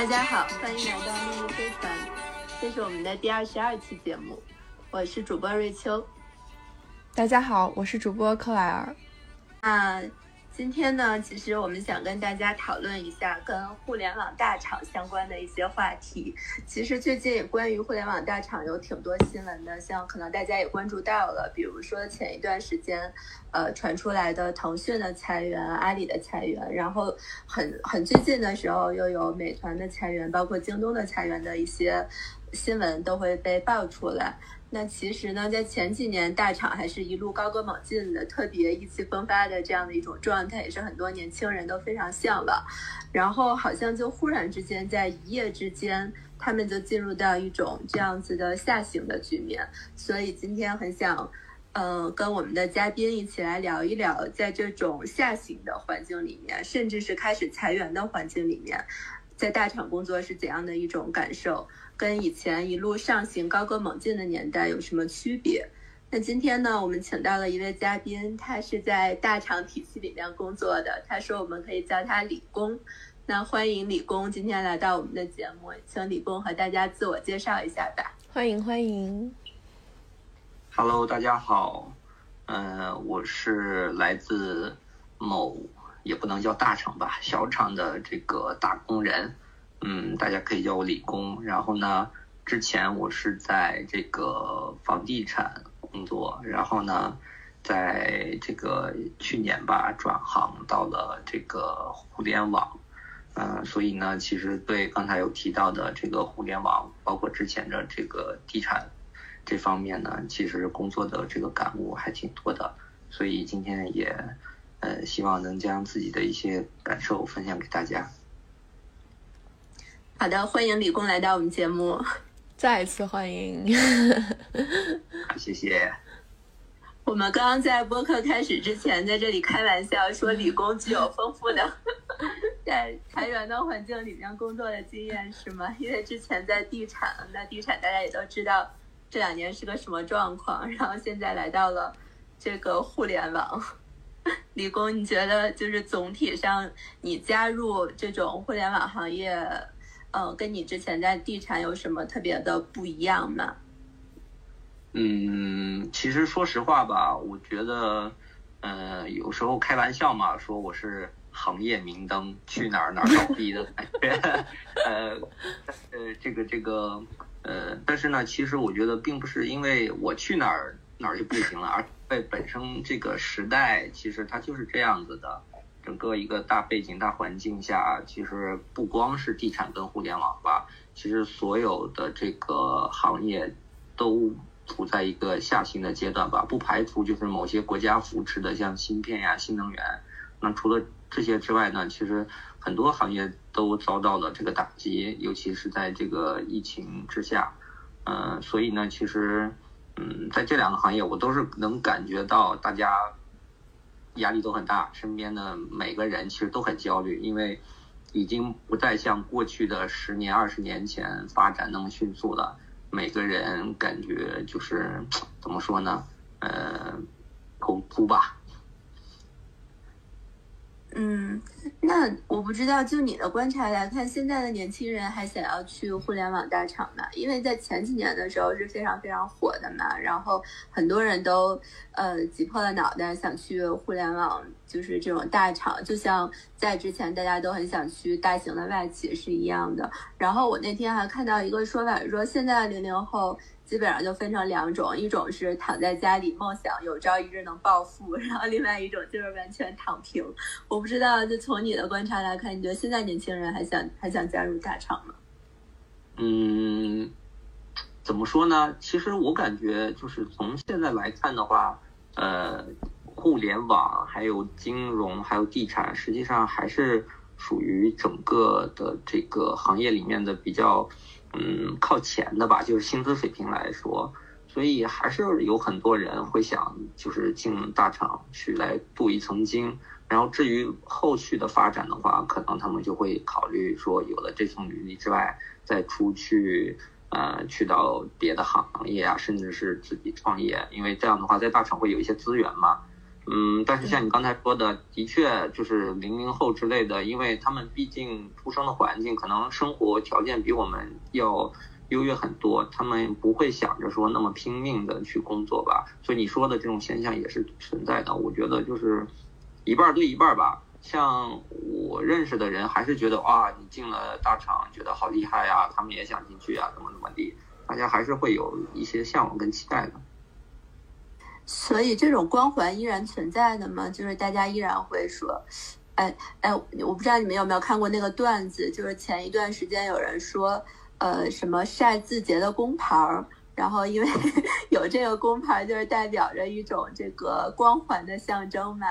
大家好，欢迎来到秘密飞船，这是我们的第二十二期节目，我是主播瑞秋。大家好，我是主播克莱尔。那今天呢，其实我们想跟大家讨论一下跟互联网大厂相关的一些话题。其实最近关于互联网大厂有挺多新闻的，像可能大家也关注到了，比如说前一段时间，呃，传出来的腾讯的裁员、阿里的裁员，然后很很最近的时候又有美团的裁员，包括京东的裁员的一些新闻都会被爆出来。那其实呢，在前几年，大厂还是一路高歌猛进的，特别意气风发的这样的一种状态，也是很多年轻人都非常向往。然后好像就忽然之间，在一夜之间，他们就进入到一种这样子的下行的局面。所以今天很想，呃，跟我们的嘉宾一起来聊一聊，在这种下行的环境里面，甚至是开始裁员的环境里面，在大厂工作是怎样的一种感受。跟以前一路上行高歌猛进的年代有什么区别？那今天呢，我们请到了一位嘉宾，他是在大厂体系里面工作的，他说我们可以叫他李工。那欢迎李工今天来到我们的节目，请李工和大家自我介绍一下吧。欢迎欢迎。Hello，大家好，嗯，我是来自某也不能叫大厂吧，小厂的这个打工人。嗯，大家可以叫我李工。然后呢，之前我是在这个房地产工作，然后呢，在这个去年吧转行到了这个互联网。嗯，所以呢，其实对刚才有提到的这个互联网，包括之前的这个地产这方面呢，其实工作的这个感悟还挺多的。所以今天也呃希望能将自己的一些感受分享给大家。好的，欢迎李工来到我们节目，再次欢迎，谢谢。我们刚刚在播客开始之前，在这里开玩笑说李工具有丰富的 在裁员的环境里面工作的经验，是吗？因为之前在地产，那地产大家也都知道这两年是个什么状况，然后现在来到了这个互联网。李工，你觉得就是总体上，你加入这种互联网行业？嗯，跟你之前在地产有什么特别的不一样吗？嗯，其实说实话吧，我觉得，呃，有时候开玩笑嘛，说我是行业明灯，去哪儿哪儿倒闭的感觉。呃，呃，这个这个，呃，但是呢，其实我觉得并不是因为我去哪儿哪儿就不行了，而为本身这个时代其实它就是这样子的。整个一个大背景、大环境下，其实不光是地产跟互联网吧，其实所有的这个行业都处在一个下行的阶段吧。不排除就是某些国家扶持的，像芯片呀、新能源。那除了这些之外呢，其实很多行业都遭到了这个打击，尤其是在这个疫情之下。嗯，所以呢，其实嗯，在这两个行业，我都是能感觉到大家。压力都很大，身边的每个人其实都很焦虑，因为已经不再像过去的十年、二十年前发展那么迅速了。每个人感觉就是怎么说呢？呃，头秃吧。嗯，那我不知道，就你的观察来看，现在的年轻人还想要去互联网大厂吗？因为在前几年的时候是非常非常火的嘛，然后很多人都呃挤破了脑袋想去互联网，就是这种大厂，就像在之前大家都很想去大型的外企是一样的。然后我那天还看到一个说法，说现在零零后。基本上就分成两种，一种是躺在家里梦想有朝一日能暴富，然后另外一种就是完全躺平。我不知道，就从你的观察来看，你觉得现在年轻人还想还想加入大厂吗？嗯，怎么说呢？其实我感觉就是从现在来看的话，呃，互联网、还有金融、还有地产，实际上还是属于整个的这个行业里面的比较。嗯，靠前的吧，就是薪资水平来说，所以还是有很多人会想，就是进大厂去来镀一层金。然后至于后续的发展的话，可能他们就会考虑说，有了这层履历之外，再出去，呃，去到别的行业啊，甚至是自己创业，因为这样的话，在大厂会有一些资源嘛。嗯，但是像你刚才说的，的确就是零零后之类的，因为他们毕竟出生的环境可能生活条件比我们要优越很多，他们不会想着说那么拼命的去工作吧。所以你说的这种现象也是存在的。我觉得就是一半对一半吧。像我认识的人还是觉得哇，你进了大厂，觉得好厉害呀，他们也想进去啊，怎么怎么地，大家还是会有一些向往跟期待的。所以这种光环依然存在的吗？就是大家依然会说，哎哎，我不知道你们有没有看过那个段子，就是前一段时间有人说，呃，什么晒字节的工牌儿，然后因为 有这个工牌，就是代表着一种这个光环的象征嘛。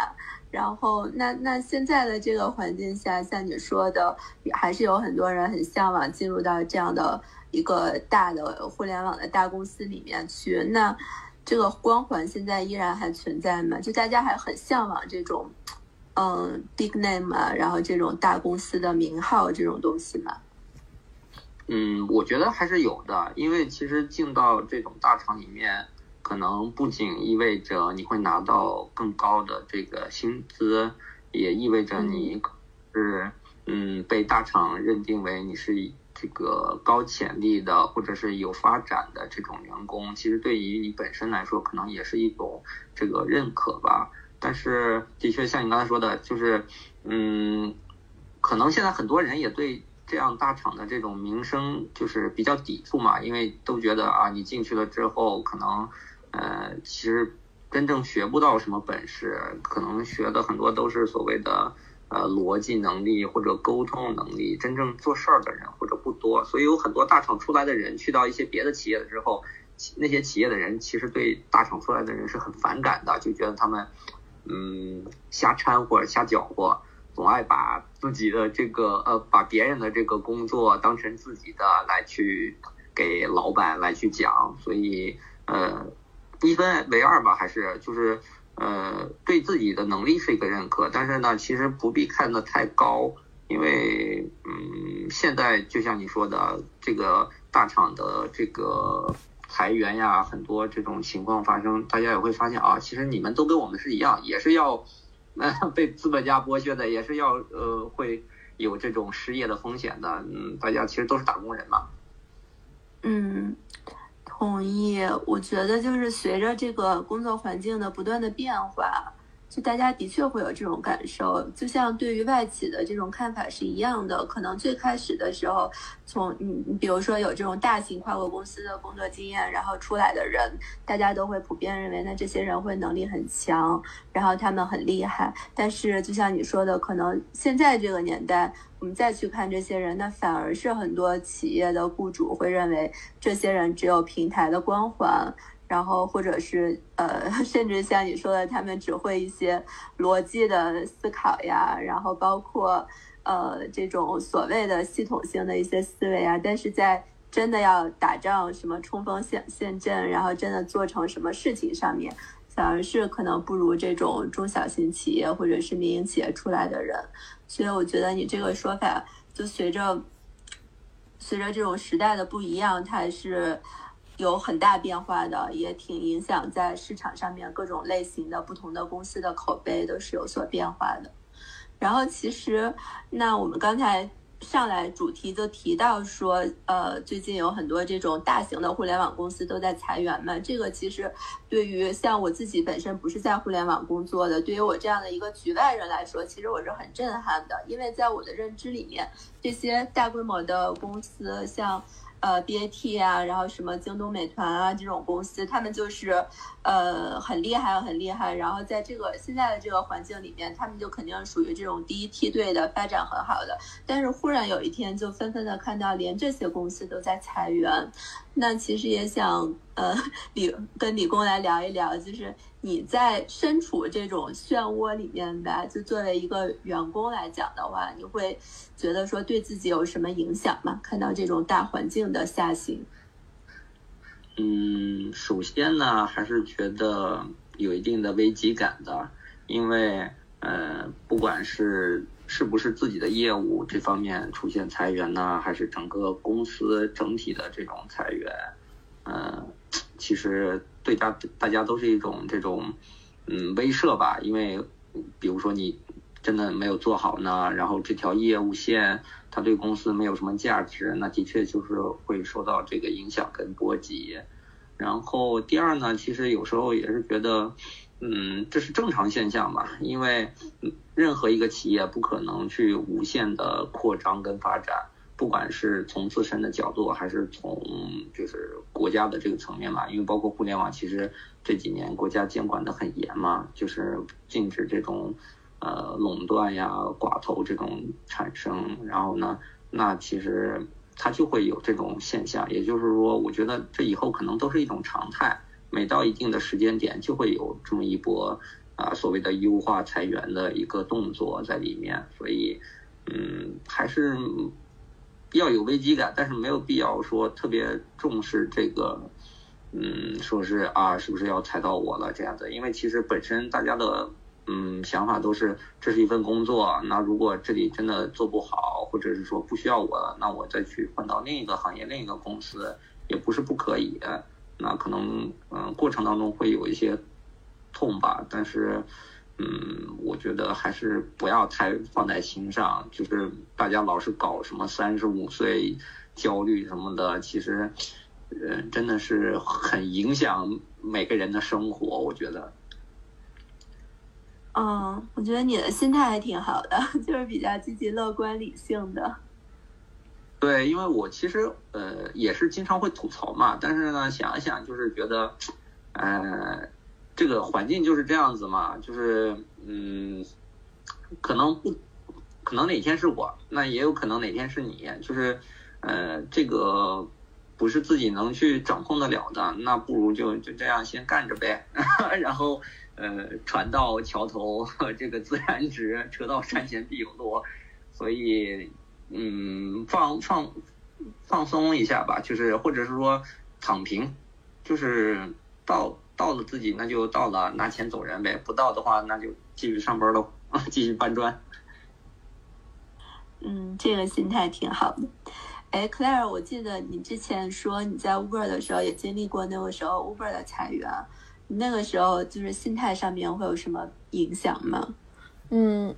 然后那那现在的这个环境下，像你说的，还是有很多人很向往进入到这样的一个大的互联网的大公司里面去。那这个光环现在依然还存在吗？就大家还很向往这种，嗯，big name 啊，然后这种大公司的名号这种东西吗？嗯，我觉得还是有的，因为其实进到这种大厂里面。可能不仅意味着你会拿到更高的这个薪资，也意味着你是嗯被大厂认定为你是这个高潜力的或者是有发展的这种员工。其实对于你本身来说，可能也是一种这个认可吧。但是的确像你刚才说的，就是嗯，可能现在很多人也对这样大厂的这种名声就是比较抵触嘛，因为都觉得啊，你进去了之后可能。呃，其实真正学不到什么本事，可能学的很多都是所谓的呃逻辑能力或者沟通能力。真正做事儿的人或者不多，所以有很多大厂出来的人去到一些别的企业的之后，那些企业的人其实对大厂出来的人是很反感的，就觉得他们嗯瞎掺和瞎搅和，总爱把自己的这个呃把别人的这个工作当成自己的来去给老板来去讲，所以呃。一分为二吧，还是就是呃，对自己的能力是一个认可，但是呢，其实不必看得太高，因为嗯，现在就像你说的，这个大厂的这个裁员呀，很多这种情况发生，大家也会发现啊，其实你们都跟我们是一样，也是要被资本家剥削的，也是要呃会有这种失业的风险的，嗯，大家其实都是打工人嘛，嗯。同意，我觉得就是随着这个工作环境的不断的变化。就大家的确会有这种感受，就像对于外企的这种看法是一样的。可能最开始的时候，从你你比如说有这种大型跨国公司的工作经验，然后出来的人，大家都会普遍认为，那这些人会能力很强，然后他们很厉害。但是就像你说的，可能现在这个年代，我们再去看这些人，那反而是很多企业的雇主会认为，这些人只有平台的光环。然后，或者是呃，甚至像你说的，他们只会一些逻辑的思考呀，然后包括呃这种所谓的系统性的一些思维啊，但是在真的要打仗、什么冲锋陷陷阵，然后真的做成什么事情上面，反而是可能不如这种中小型企业或者是民营企业出来的人。所以我觉得你这个说法，就随着随着这种时代的不一样，它是。有很大变化的，也挺影响在市场上面各种类型的不同的公司的口碑都是有所变化的。然后其实，那我们刚才上来主题就提到说，呃，最近有很多这种大型的互联网公司都在裁员嘛。这个其实对于像我自己本身不是在互联网工作的，对于我这样的一个局外人来说，其实我是很震撼的，因为在我的认知里面，这些大规模的公司像。呃，BAT 啊，然后什么京东、美团啊这种公司，他们就是，呃，很厉害，很厉害。然后在这个现在的这个环境里面，他们就肯定属于这种第一梯队的，发展很好的。但是忽然有一天，就纷纷的看到连这些公司都在裁员。那其实也想，呃，李跟李工来聊一聊，就是。你在身处这种漩涡里面吧，就作为一个员工来讲的话，你会觉得说对自己有什么影响吗？看到这种大环境的下行，嗯，首先呢，还是觉得有一定的危机感的，因为呃，不管是是不是自己的业务这方面出现裁员呢，还是整个公司整体的这种裁员，嗯，其实。对大大家都是一种这种，嗯威慑吧，因为比如说你真的没有做好呢，然后这条业务线它对公司没有什么价值，那的确就是会受到这个影响跟波及。然后第二呢，其实有时候也是觉得，嗯，这是正常现象吧，因为任何一个企业不可能去无限的扩张跟发展，不管是从自身的角度，还是从就是国家的这个层面吧，因为包括互联网，其实这几年国家监管的很严嘛，就是禁止这种呃垄断呀、寡头这种产生，然后呢，那其实。它就会有这种现象，也就是说，我觉得这以后可能都是一种常态。每到一定的时间点，就会有这么一波啊所谓的优化裁员的一个动作在里面。所以，嗯，还是要有危机感，但是没有必要说特别重视这个，嗯，说是啊，是不是要踩到我了这样子？因为其实本身大家的。嗯，想法都是这是一份工作，那如果这里真的做不好，或者是说不需要我了，那我再去换到另一个行业、另一个公司也不是不可以。那可能嗯，过程当中会有一些痛吧，但是嗯，我觉得还是不要太放在心上。就是大家老是搞什么三十五岁焦虑什么的，其实呃，真的是很影响每个人的生活，我觉得。嗯，我觉得你的心态还挺好的，就是比较积极、乐观、理性的。对，因为我其实呃也是经常会吐槽嘛，但是呢想一想，就是觉得，呃，这个环境就是这样子嘛，就是嗯，可能不，可能哪天是我，那也有可能哪天是你，就是呃这个不是自己能去掌控得了的，那不如就就这样先干着呗，然后。呃，船到桥头这个自然直，车到山前必有路，所以嗯，放放放松一下吧，就是或者是说躺平，就是到到了自己那就到了，拿钱走人呗；不到的话，那就继续上班喽，继续搬砖。嗯，这个心态挺好的。哎，Claire，我记得你之前说你在 Uber 的时候也经历过那个时候 Uber 的裁员。那个时候就是心态上面会有什么影响吗？嗯，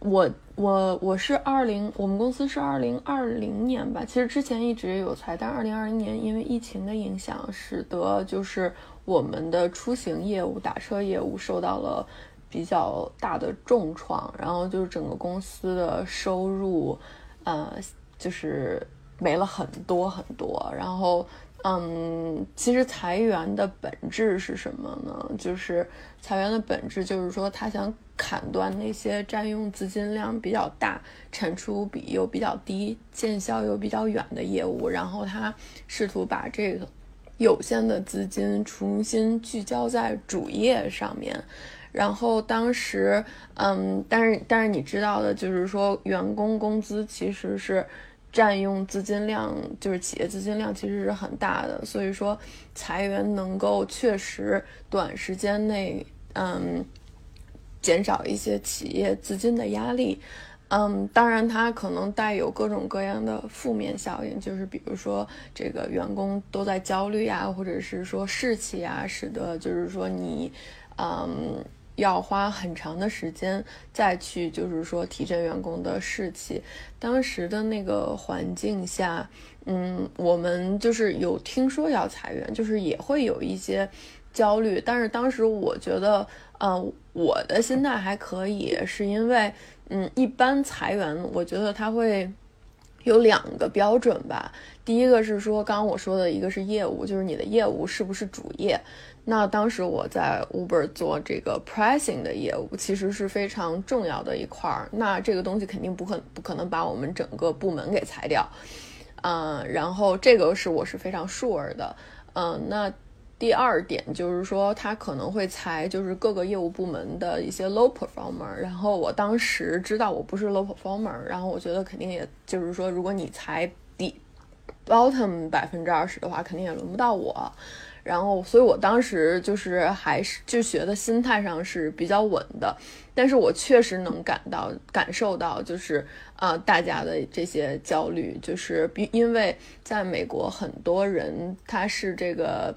我我我是二零，我们公司是二零二零年吧。其实之前一直有裁，但二零二零年因为疫情的影响，使得就是我们的出行业务、打车业务受到了比较大的重创，然后就是整个公司的收入，呃，就是没了很多很多，然后。嗯，其实裁员的本质是什么呢？就是裁员的本质就是说，他想砍断那些占用资金量比较大、产出比又比较低、见效又比较远的业务，然后他试图把这个有限的资金重新聚焦在主业上面。然后当时，嗯，但是但是你知道的，就是说员工工资其实是。占用资金量就是企业资金量其实是很大的，所以说裁员能够确实短时间内嗯减少一些企业资金的压力，嗯，当然它可能带有各种各样的负面效应，就是比如说这个员工都在焦虑啊，或者是说士气啊，使得就是说你嗯。要花很长的时间再去，就是说提振员工的士气。当时的那个环境下，嗯，我们就是有听说要裁员，就是也会有一些焦虑。但是当时我觉得，呃，我的心态还可以，是因为，嗯，一般裁员，我觉得他会有两个标准吧。第一个是说，刚刚我说的一个是业务，就是你的业务是不是主业。那当时我在 Uber 做这个 pricing 的业务，其实是非常重要的一块儿。那这个东西肯定不可不可能把我们整个部门给裁掉，嗯，然后这个是我是非常 sure 的，嗯，那第二点就是说，他可能会裁就是各个业务部门的一些 low performer。然后我当时知道我不是 low performer，然后我觉得肯定也就是说，如果你裁底 bottom 百分之二十的话，肯定也轮不到我。然后，所以我当时就是还是就学的心态上是比较稳的，但是我确实能感到感受到，就是啊，大家的这些焦虑，就是比因为在美国很多人他是这个，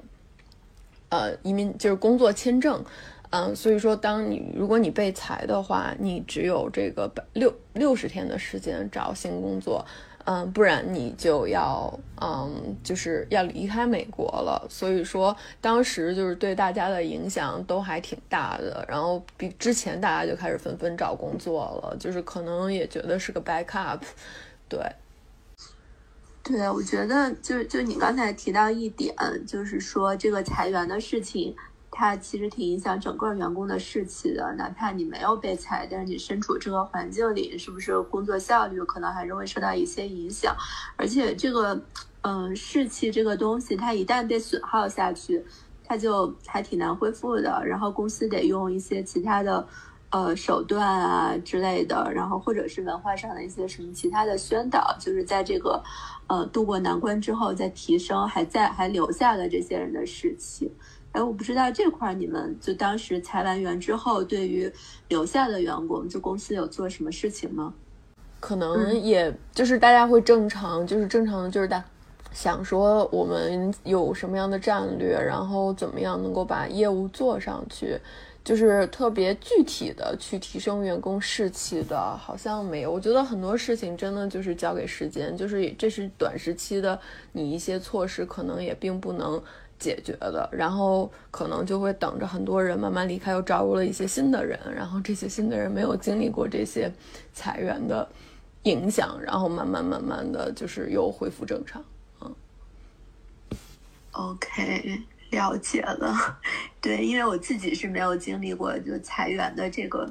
呃，移民就是工作签证。嗯，所以说，当你如果你被裁的话，你只有这个六六十天的时间找新工作。嗯，不然你就要嗯，就是要离开美国了。所以说，当时就是对大家的影响都还挺大的。然后比之前大家就开始纷纷找工作了，就是可能也觉得是个 backup。对，对，我觉得就就你刚才提到一点，就是说这个裁员的事情。它其实挺影响整个员工的士气的，哪怕你没有被裁，但是你身处这个环境里，是不是工作效率可能还是会受到一些影响？而且这个，嗯，士气这个东西，它一旦被损耗下去，它就还挺难恢复的。然后公司得用一些其他的，呃，手段啊之类的，然后或者是文化上的一些什么其他的宣导，就是在这个，呃，渡过难关之后，再提升还在还留下了这些人的士气。哎，我不知道这块你们就当时裁完员之后，对于留下的员工，就公司有做什么事情吗？可能也就是大家会正常，就是正常的，就是大想说我们有什么样的战略，然后怎么样能够把业务做上去，就是特别具体的去提升员工士气的，好像没有。我觉得很多事情真的就是交给时间，就是这是短时期的，你一些措施可能也并不能。解决的，然后可能就会等着很多人慢慢离开，又招入了一些新的人，然后这些新的人没有经历过这些裁员的影响，然后慢慢慢慢的就是又恢复正常。嗯，OK，了解了。对，因为我自己是没有经历过就裁员的这个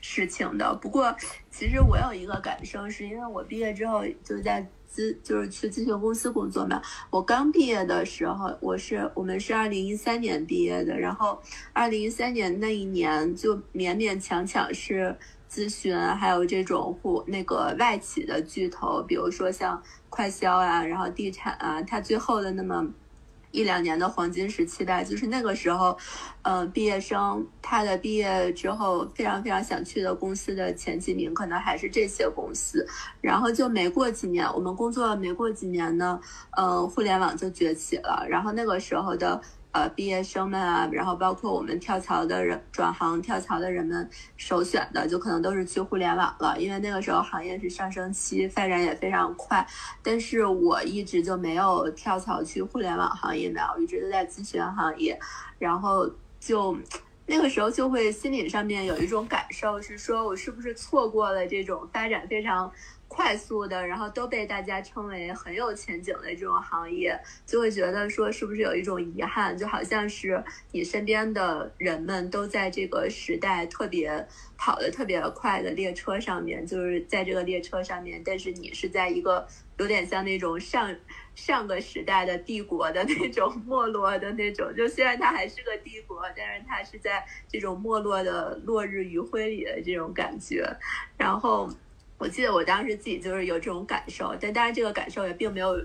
事情的。不过，其实我有一个感受，是因为我毕业之后就在。咨就是去咨询公司工作嘛。我刚毕业的时候，我是我们是二零一三年毕业的，然后二零一三年那一年就勉勉强强是咨询，还有这种户那个外企的巨头，比如说像快销啊，然后地产啊，它最后的那么。一两年的黄金时期吧，就是那个时候，呃，毕业生他的毕业之后非常非常想去的公司的前几名，可能还是这些公司。然后就没过几年，我们工作没过几年呢，呃，互联网就崛起了。然后那个时候的。呃，毕业生们啊，然后包括我们跳槽的人、转行跳槽的人们，首选的就可能都是去互联网了，因为那个时候行业是上升期，发展也非常快。但是我一直就没有跳槽去互联网行业的，我一直都在咨询行业。然后就那个时候就会心理上面有一种感受，是说我是不是错过了这种发展非常。快速的，然后都被大家称为很有前景的这种行业，就会觉得说是不是有一种遗憾，就好像是你身边的人们都在这个时代特别跑得特别快的列车上面，就是在这个列车上面，但是你是在一个有点像那种上上个时代的帝国的那种 没落的那种，就虽然它还是个帝国，但是它是在这种没落的落日余晖里的这种感觉，然后。我记得我当时自己就是有这种感受，但当然这个感受也并没有，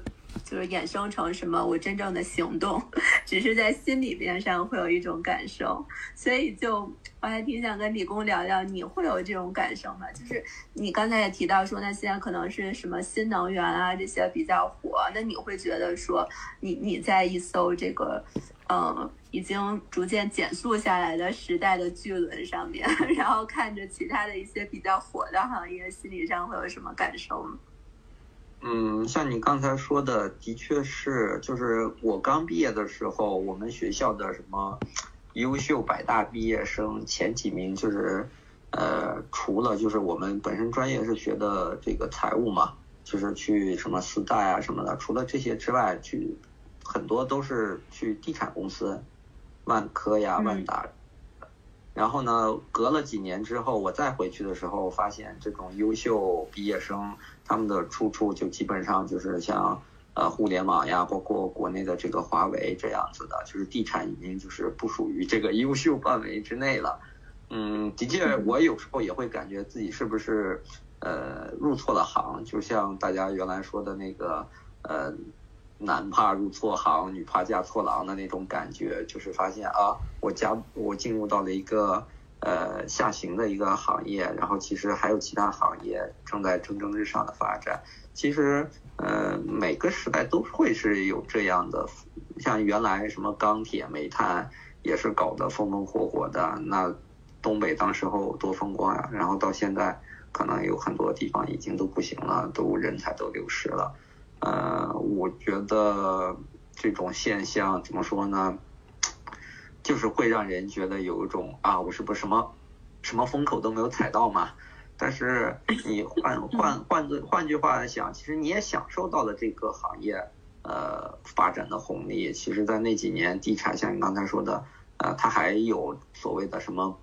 就是衍生成什么我真正的行动，只是在心里边上会有一种感受。所以就我还挺想跟李工聊聊，你会有这种感受吗？就是你刚才也提到说，那现在可能是什么新能源啊这些比较火，那你会觉得说，你你在一艘这个。嗯，已经逐渐减速下来的时代的巨轮上面，然后看着其他的一些比较火的行业，心理上会有什么感受吗？嗯，像你刚才说的，的确是，就是我刚毕业的时候，我们学校的什么优秀百大毕业生前几名，就是呃，除了就是我们本身专业是学的这个财务嘛，就是去什么四大啊什么的，除了这些之外，去。很多都是去地产公司，万科呀、万达。然后呢，隔了几年之后，我再回去的时候，发现这种优秀毕业生，他们的出处就基本上就是像呃互联网呀，包括国内的这个华为这样子的，就是地产已经就是不属于这个优秀范围之内了。嗯，的确，我有时候也会感觉自己是不是呃入错了行，就像大家原来说的那个呃。男怕入错行，女怕嫁错郎的那种感觉，就是发现啊，我加我进入到了一个呃下行的一个行业，然后其实还有其他行业正在蒸蒸日上的发展。其实呃每个时代都会是有这样的，像原来什么钢铁、煤炭。也是搞得风风火火的。那东北当时候多风光呀，然后到现在可能有很多地方已经都不行了，都人才都流失了。呃，我觉得这种现象怎么说呢？就是会让人觉得有一种啊，我是不是什么什么风口都没有踩到嘛？但是你换换换句换句话来想，其实你也享受到了这个行业呃发展的红利。其实，在那几年，地产像你刚才说的，呃，它还有所谓的什么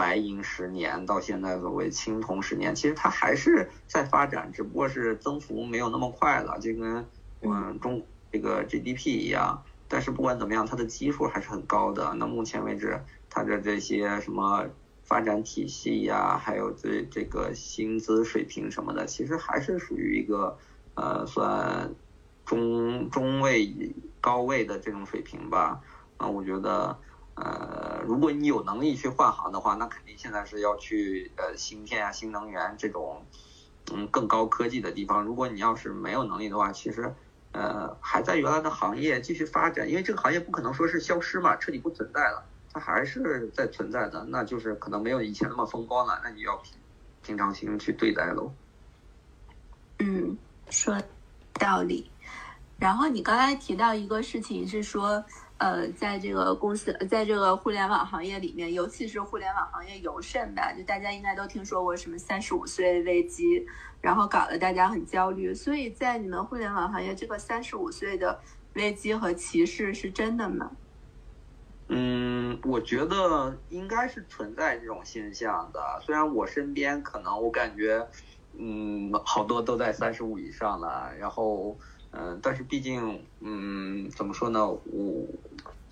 白银十年，到现在所谓青铜十年，其实它还是在发展，只不过是增幅没有那么快了，就跟嗯中这个 GDP 一样。但是不管怎么样，它的基数还是很高的。那目前为止，它的这些什么发展体系呀，还有这这个薪资水平什么的，其实还是属于一个呃算中中位高位的这种水平吧。那我觉得，呃，如果你有能力去换行的话，那肯定现在是要去呃芯片啊、新能源这种嗯更高科技的地方。如果你要是没有能力的话，其实。呃，还在原来的行业继续发展，因为这个行业不可能说是消失嘛，彻底不存在了，它还是在存在的，那就是可能没有以前那么风光了，那你要平平常心去对待喽。嗯，说道理。然后你刚才提到一个事情是说。呃，在这个公司，在这个互联网行业里面，尤其是互联网行业尤甚吧，就大家应该都听说过什么三十五岁危机，然后搞得大家很焦虑。所以在你们互联网行业，这个三十五岁的危机和歧视是真的吗？嗯，我觉得应该是存在这种现象的。虽然我身边可能我感觉，嗯，好多都在三十五以上了，然后。嗯，但是毕竟，嗯，怎么说呢？我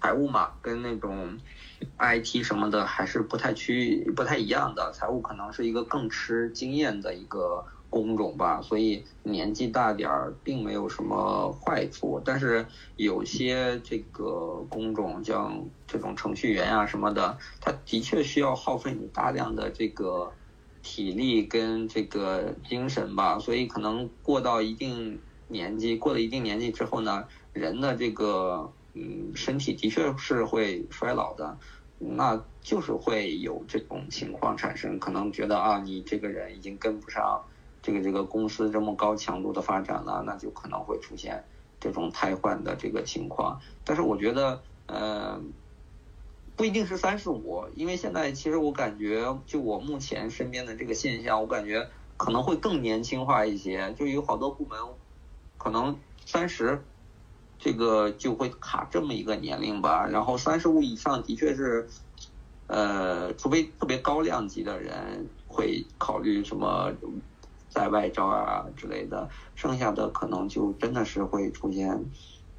财务嘛，跟那种 IT 什么的还是不太区不太一样的。财务可能是一个更吃经验的一个工种吧，所以年纪大点儿并没有什么坏处。但是有些这个工种，像这种程序员啊什么的，他的确需要耗费你大量的这个体力跟这个精神吧，所以可能过到一定。年纪过了一定年纪之后呢，人的这个嗯身体的确是会衰老的，那就是会有这种情况产生，可能觉得啊你这个人已经跟不上这个这个公司这么高强度的发展了，那就可能会出现这种瘫痪的这个情况。但是我觉得呃不一定是三十五，因为现在其实我感觉就我目前身边的这个现象，我感觉可能会更年轻化一些，就有好多部门。可能三十，这个就会卡这么一个年龄吧。然后三十五以上的确是，呃，除非特别高量级的人会考虑什么在外招啊之类的，剩下的可能就真的是会出现，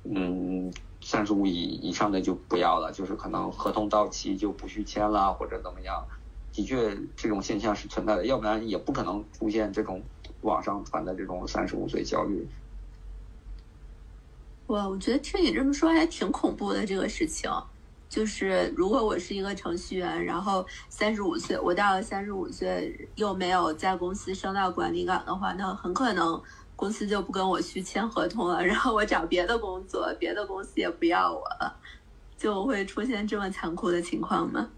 嗯，三十五以以上的就不要了，就是可能合同到期就不续签了或者怎么样。的确，这种现象是存在的，要不然也不可能出现这种网上传的这种三十五岁焦虑。哇，我觉得听你这么说还挺恐怖的。这个事情，就是如果我是一个程序员，然后三十五岁，我到了三十五岁又没有在公司升到管理岗的话，那很可能公司就不跟我续签合同了，然后我找别的工作，别的公司也不要我了，就会出现这么残酷的情况吗？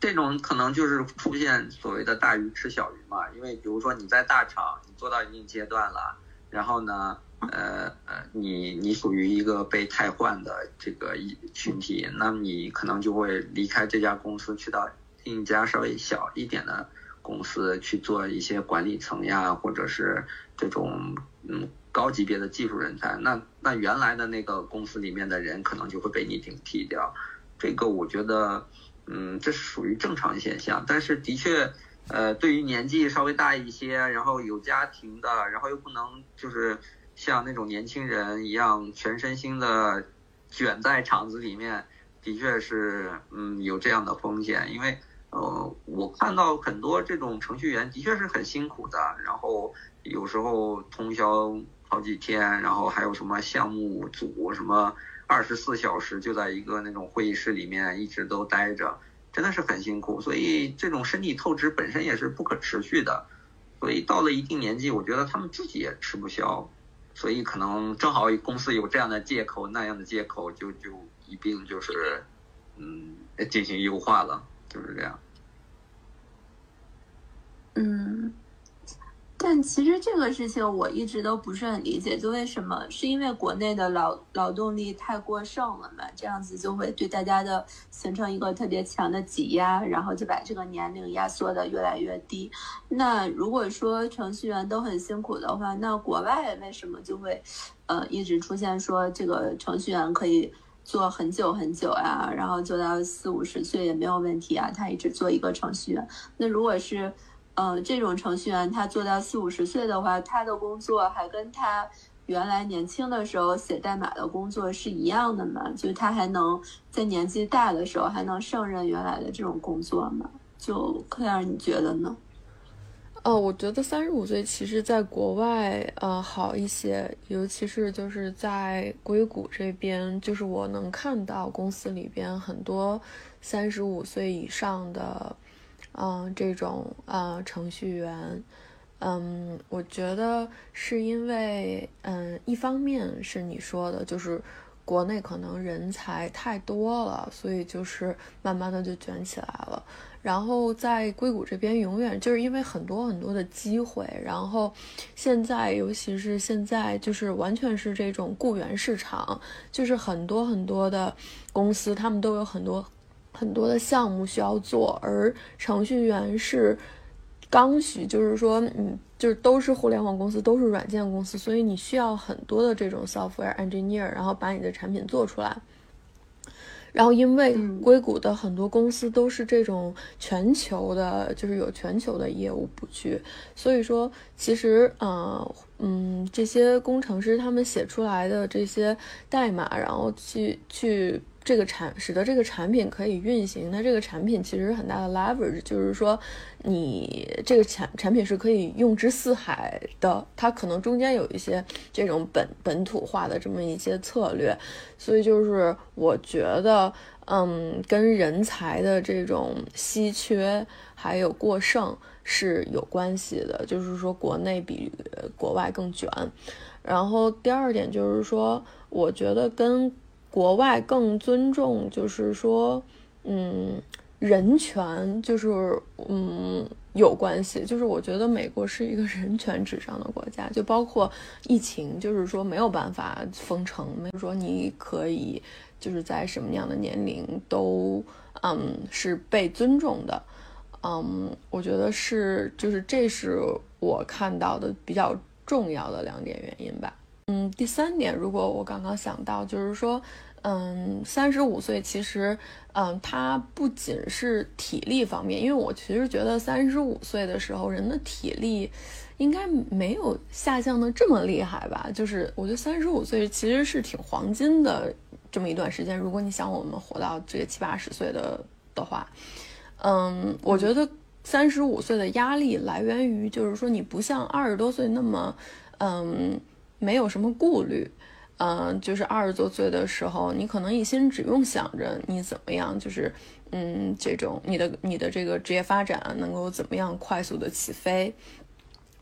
这种可能就是出现所谓的大鱼吃小鱼嘛，因为比如说你在大厂，你做到一定阶段了，然后呢？呃呃，你你属于一个被汰换的这个一群体，那么你可能就会离开这家公司，去到另一家稍微小一点的公司去做一些管理层呀，或者是这种嗯高级别的技术人才。那那原来的那个公司里面的人可能就会被你顶替掉。这个我觉得，嗯，这是属于正常现象。但是的确，呃，对于年纪稍微大一些，然后有家庭的，然后又不能就是。像那种年轻人一样全身心的卷在厂子里面，的确是嗯有这样的风险。因为呃我看到很多这种程序员的确是很辛苦的，然后有时候通宵好几天，然后还有什么项目组什么二十四小时就在一个那种会议室里面一直都待着，真的是很辛苦。所以这种身体透支本身也是不可持续的。所以到了一定年纪，我觉得他们自己也吃不消。所以可能正好公司有这样的借口那样的借口，就就一并就是嗯进行优化了，就是这样。嗯。但其实这个事情我一直都不是很理解，就为什么是因为国内的劳劳动力太过剩了嘛？这样子就会对大家的形成一个特别强的挤压，然后就把这个年龄压缩的越来越低。那如果说程序员都很辛苦的话，那国外为什么就会，呃，一直出现说这个程序员可以做很久很久啊，然后做到四五十岁也没有问题啊？他一直做一个程序员，那如果是。嗯，这种程序员他做到四五十岁的话，他的工作还跟他原来年轻的时候写代码的工作是一样的吗？就他还能在年纪大的时候还能胜任原来的这种工作吗？就克莱尔，你觉得呢？哦，我觉得三十五岁其实在国外呃好一些，尤其是就是在硅谷这边，就是我能看到公司里边很多三十五岁以上的。嗯，这种呃程序员，嗯，我觉得是因为，嗯，一方面是你说的，就是国内可能人才太多了，所以就是慢慢的就卷起来了。然后在硅谷这边，永远就是因为很多很多的机会。然后现在，尤其是现在，就是完全是这种雇员市场，就是很多很多的公司，他们都有很多。很多的项目需要做，而程序员是刚需，就是说，嗯，就是都是互联网公司，都是软件公司，所以你需要很多的这种 software engineer，然后把你的产品做出来。然后，因为硅谷的很多公司都是这种全球的，就是有全球的业务布局，所以说，其实，呃，嗯，这些工程师他们写出来的这些代码，然后去去。这个产使得这个产品可以运行，那这个产品其实很大的 leverage，就是说你这个产产品是可以用之四海的，它可能中间有一些这种本本土化的这么一些策略，所以就是我觉得，嗯，跟人才的这种稀缺还有过剩是有关系的，就是说国内比国外更卷，然后第二点就是说，我觉得跟国外更尊重，就是说，嗯，人权，就是嗯有关系。就是我觉得美国是一个人权至上的国家，就包括疫情，就是说没有办法封城，没有说你可以就是在什么样的年龄都嗯是被尊重的。嗯，我觉得是，就是这是我看到的比较重要的两点原因吧。嗯，第三点，如果我刚刚想到，就是说。嗯，三十五岁其实，嗯，它不仅是体力方面，因为我其实觉得三十五岁的时候人的体力应该没有下降的这么厉害吧。就是我觉得三十五岁其实是挺黄金的这么一段时间。如果你想我们活到这个七八十岁的的话，嗯，我觉得三十五岁的压力来源于就是说你不像二十多岁那么，嗯，没有什么顾虑。嗯，就是二十多岁的时候，你可能一心只用想着你怎么样，就是嗯，这种你的你的这个职业发展能够怎么样快速的起飞。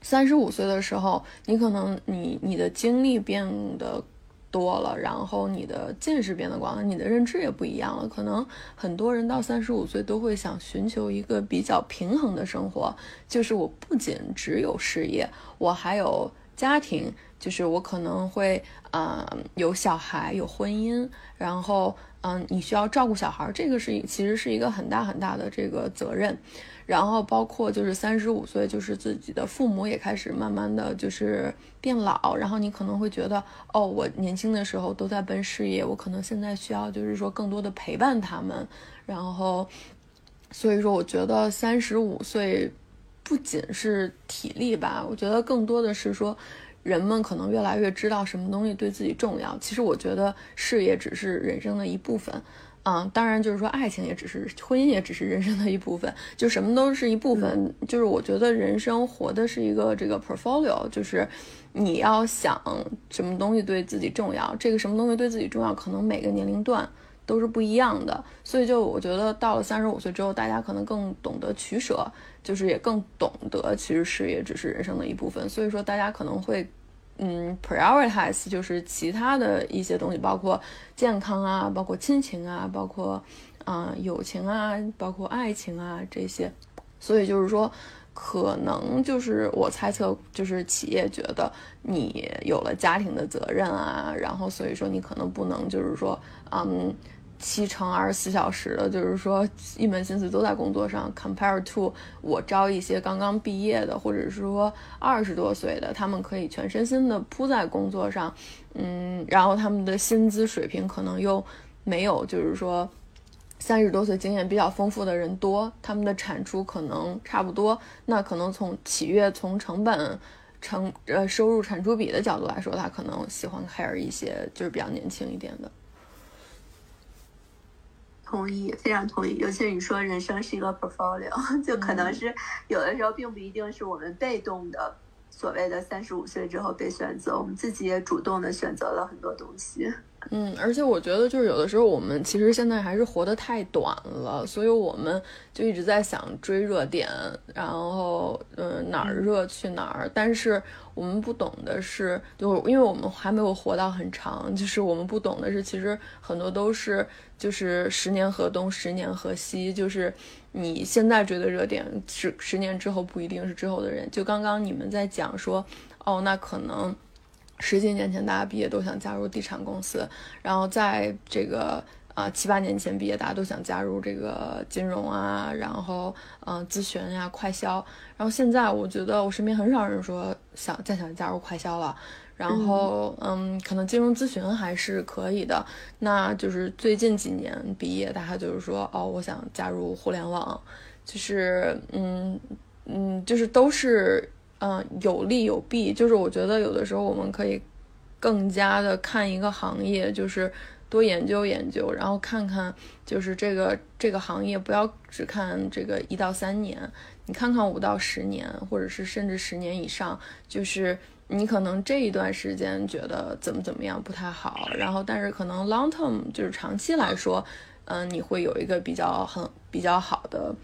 三十五岁的时候，你可能你你的经历变得多了，然后你的见识变得广了，你的认知也不一样了。可能很多人到三十五岁都会想寻求一个比较平衡的生活，就是我不仅只有事业，我还有家庭。就是我可能会，嗯，有小孩，有婚姻，然后，嗯，你需要照顾小孩，这个是其实是一个很大很大的这个责任，然后包括就是三十五岁，就是自己的父母也开始慢慢的就是变老，然后你可能会觉得，哦，我年轻的时候都在奔事业，我可能现在需要就是说更多的陪伴他们，然后，所以说我觉得三十五岁不仅是体力吧，我觉得更多的是说。人们可能越来越知道什么东西对自己重要。其实我觉得事业只是人生的一部分，嗯，当然就是说爱情也只是婚姻也只是人生的一部分，就什么都是一部分。就是我觉得人生活的是一个这个 portfolio，就是你要想什么东西对自己重要，这个什么东西对自己重要，可能每个年龄段都是不一样的。所以就我觉得到了三十五岁之后，大家可能更懂得取舍。就是也更懂得，其实事业只是人生的一部分，所以说大家可能会，嗯，prioritize 就是其他的一些东西，包括健康啊，包括亲情啊，包括啊友情啊，包括爱情啊这些。所以就是说，可能就是我猜测，就是企业觉得你有了家庭的责任啊，然后所以说你可能不能就是说，嗯。七乘二十四小时的，就是说一门心思都在工作上。Compare to 我招一些刚刚毕业的，或者是说二十多岁的，他们可以全身心的扑在工作上，嗯，然后他们的薪资水平可能又没有，就是说三十多岁经验比较丰富的人多，他们的产出可能差不多。那可能从企业从成本成呃收入产出比的角度来说，他可能喜欢 hire 一些就是比较年轻一点的。同意，非常同意。尤其是你说人生是一个 portfolio，就可能是有的时候并不一定是我们被动的，所谓的三十五岁之后被选择，我们自己也主动的选择了很多东西。嗯，而且我觉得就是有的时候我们其实现在还是活得太短了，所以我们就一直在想追热点，然后嗯哪儿热去哪儿。但是我们不懂的是，就因为我们还没有活到很长，就是我们不懂的是，其实很多都是就是十年河东十年河西，就是你现在追的热点，十十年之后不一定是之后的人。就刚刚你们在讲说，哦，那可能。十几年前，大家毕业都想加入地产公司，然后在这个啊七八年前毕业，大家都想加入这个金融啊，然后嗯咨询呀、快销。然后现在，我觉得我身边很少人说想再想加入快销了。然后嗯，可能金融咨询还是可以的。那就是最近几年毕业，大家就是说哦，我想加入互联网，就是嗯嗯，就是都是。嗯，有利有弊，就是我觉得有的时候我们可以更加的看一个行业，就是多研究研究，然后看看就是这个这个行业，不要只看这个一到三年，你看看五到十年，或者是甚至十年以上，就是你可能这一段时间觉得怎么怎么样不太好，然后但是可能 long term 就是长期来说，嗯，你会有一个比较很比较好的。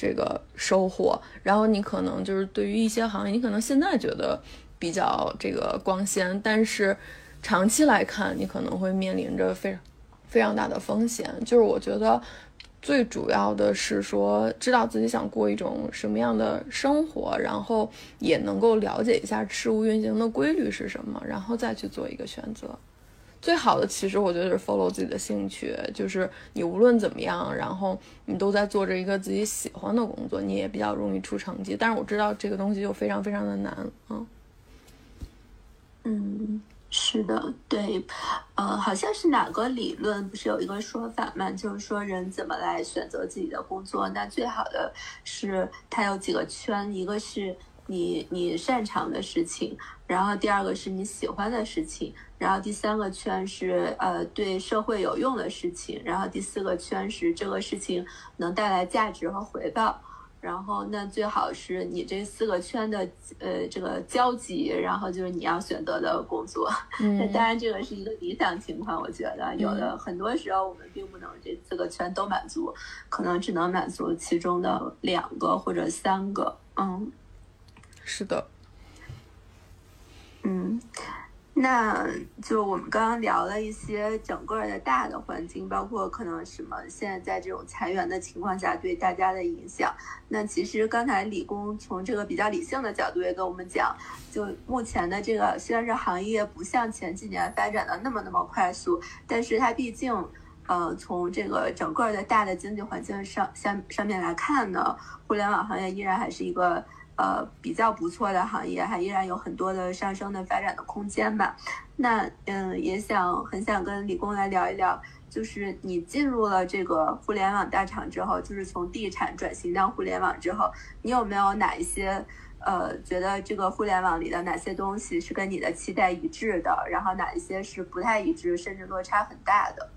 这个收获，然后你可能就是对于一些行业，你可能现在觉得比较这个光鲜，但是长期来看，你可能会面临着非常非常大的风险。就是我觉得最主要的是说，知道自己想过一种什么样的生活，然后也能够了解一下事物运行的规律是什么，然后再去做一个选择。最好的其实我觉得是 follow 自己的兴趣，就是你无论怎么样，然后你都在做着一个自己喜欢的工作，你也比较容易出成绩。但是我知道这个东西就非常非常的难，嗯。嗯，是的，对，呃，好像是哪个理论不是有一个说法嘛，就是说人怎么来选择自己的工作，那最好的是它有几个圈，一个是。你你擅长的事情，然后第二个是你喜欢的事情，然后第三个圈是呃对社会有用的事情，然后第四个圈是这个事情能带来价值和回报，然后那最好是你这四个圈的呃这个交集，然后就是你要选择的工作。那当然这个是一个理想情况，我觉得有的很多时候我们并不能这四个圈都满足，可能只能满足其中的两个或者三个，嗯。是的，嗯，那就我们刚刚聊了一些整个的大的环境，包括可能什么现在在这种裁员的情况下对大家的影响。那其实刚才理工从这个比较理性的角度也跟我们讲，就目前的这个虽然是行业不像前几年发展的那么那么快速，但是它毕竟呃从这个整个的大的经济环境上上上面来看呢，互联网行业依然还是一个。呃，比较不错的行业，还依然有很多的上升的发展的空间吧。那嗯，也想很想跟李工来聊一聊，就是你进入了这个互联网大厂之后，就是从地产转型到互联网之后，你有没有哪一些呃，觉得这个互联网里的哪些东西是跟你的期待一致的，然后哪一些是不太一致，甚至落差很大的？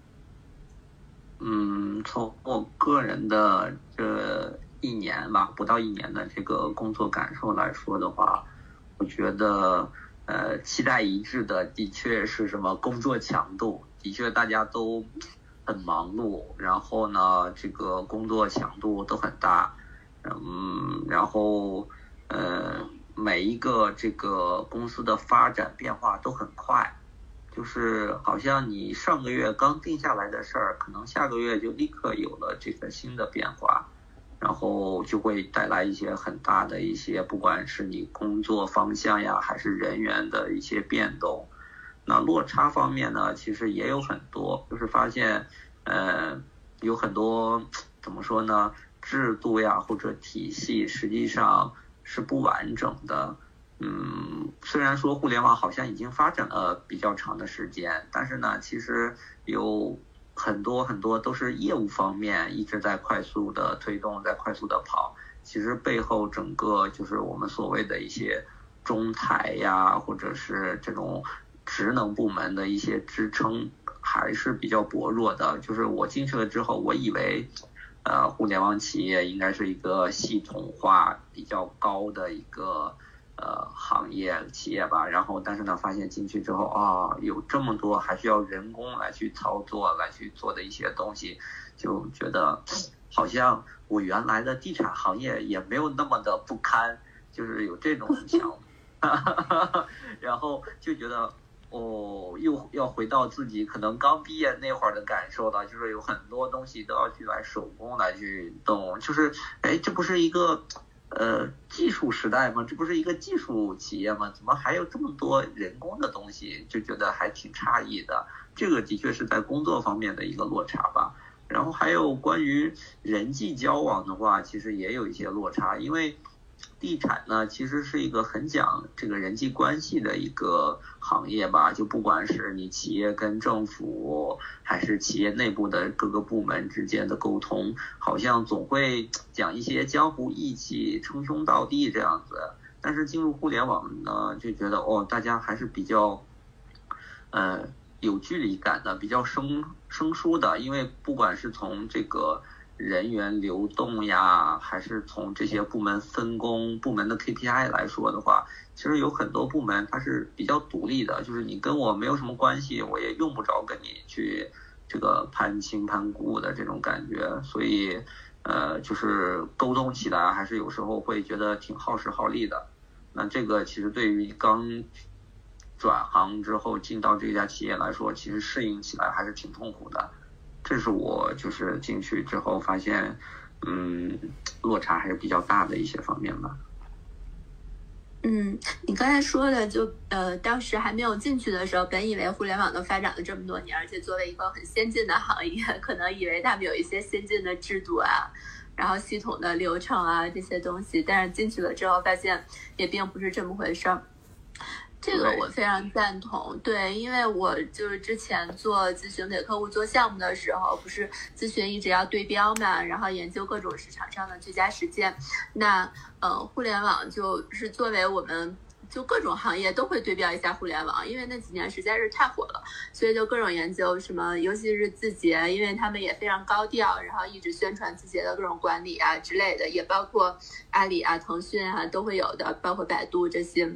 嗯，从我个人的这。一年吧，不到一年的这个工作感受来说的话，我觉得，呃，期待一致的的确是什么工作强度，的确大家都很忙碌，然后呢，这个工作强度都很大，嗯，然后，呃，每一个这个公司的发展变化都很快，就是好像你上个月刚定下来的事儿，可能下个月就立刻有了这个新的变化，然后就会带来一些很大的一些，不管是你工作方向呀，还是人员的一些变动。那落差方面呢，其实也有很多，就是发现，呃，有很多怎么说呢，制度呀或者体系实际上是不完整的。嗯，虽然说互联网好像已经发展了比较长的时间，但是呢，其实有很多很多都是业务方面一直在快速的推动，在快速的跑。其实背后整个就是我们所谓的一些中台呀，或者是这种职能部门的一些支撑还是比较薄弱的。就是我进去了之后，我以为，呃，互联网企业应该是一个系统化比较高的一个。呃，行业企业吧，然后但是呢，发现进去之后啊，有这么多还需要人工来去操作、来去做的一些东西，就觉得好像我原来的地产行业也没有那么的不堪，就是有这种想法，然后就觉得哦，又要回到自己可能刚毕业那会儿的感受了，就是有很多东西都要去来手工来去动，就是哎，这不是一个。呃，技术时代吗，这不是一个技术企业吗？怎么还有这么多人工的东西？就觉得还挺诧异的。这个的确是在工作方面的一个落差吧。然后还有关于人际交往的话，其实也有一些落差，因为。地产呢，其实是一个很讲这个人际关系的一个行业吧。就不管是你企业跟政府，还是企业内部的各个部门之间的沟通，好像总会讲一些江湖义气、称兄道弟这样子。但是进入互联网呢，就觉得哦，大家还是比较，呃，有距离感的，比较生生疏的。因为不管是从这个。人员流动呀，还是从这些部门分工、部门的 KPI 来说的话，其实有很多部门它是比较独立的，就是你跟我没有什么关系，我也用不着跟你去这个攀亲攀故的这种感觉，所以呃，就是沟通起来还是有时候会觉得挺耗时耗力的。那这个其实对于刚转行之后进到这家企业来说，其实适应起来还是挺痛苦的。这是我就是进去之后发现，嗯，落差还是比较大的一些方面吧。嗯，你刚才说的就呃，当时还没有进去的时候，本以为互联网都发展了这么多年，而且作为一个很先进的行业，可能以为他们有一些先进的制度啊，然后系统的流程啊这些东西，但是进去了之后发现也并不是这么回事儿。这个我非常赞同，对，因为我就是之前做咨询给客户做项目的时候，不是咨询一直要对标嘛，然后研究各种市场上的最佳实践。那呃，互联网就是作为我们就各种行业都会对标一下互联网，因为那几年实在是太火了，所以就各种研究什么，尤其是字节，因为他们也非常高调，然后一直宣传字节的各种管理啊之类的，也包括阿里啊、腾讯啊都会有的，包括百度这些。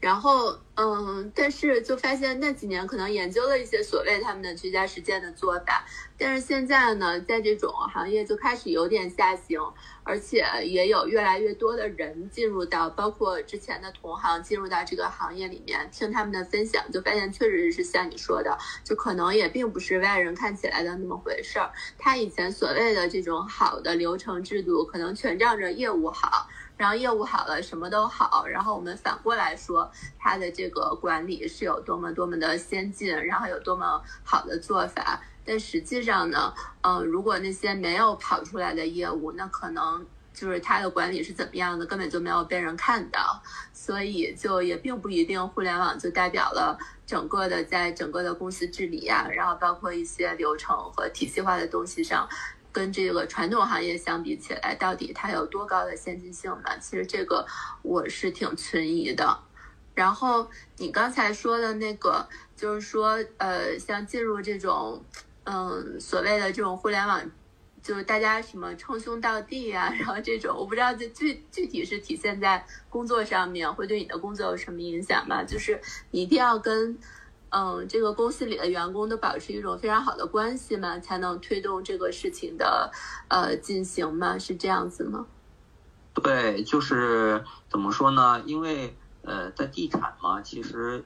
然后，嗯，但是就发现那几年可能研究了一些所谓他们的居家实践的做法，但是现在呢，在这种行业就开始有点下行，而且也有越来越多的人进入到，包括之前的同行进入到这个行业里面，听他们的分享，就发现确实是像你说的，就可能也并不是外人看起来的那么回事儿。他以前所谓的这种好的流程制度，可能全仗着业务好。然后业务好了，什么都好。然后我们反过来说，他的这个管理是有多么多么的先进，然后有多么好的做法。但实际上呢，嗯，如果那些没有跑出来的业务，那可能就是他的管理是怎么样的，根本就没有被人看到。所以就也并不一定，互联网就代表了整个的在整个的公司治理呀，然后包括一些流程和体系化的东西上。跟这个传统行业相比起来，到底它有多高的先进性呢？其实这个我是挺存疑的。然后你刚才说的那个，就是说，呃，像进入这种，嗯，所谓的这种互联网，就是大家什么称兄道弟啊，然后这种，我不知道这具具体是体现在工作上面，会对你的工作有什么影响吗？就是你一定要跟。嗯，这个公司里的员工都保持一种非常好的关系嘛，才能推动这个事情的呃进行嘛，是这样子吗？对，就是怎么说呢？因为呃，在地产嘛，其实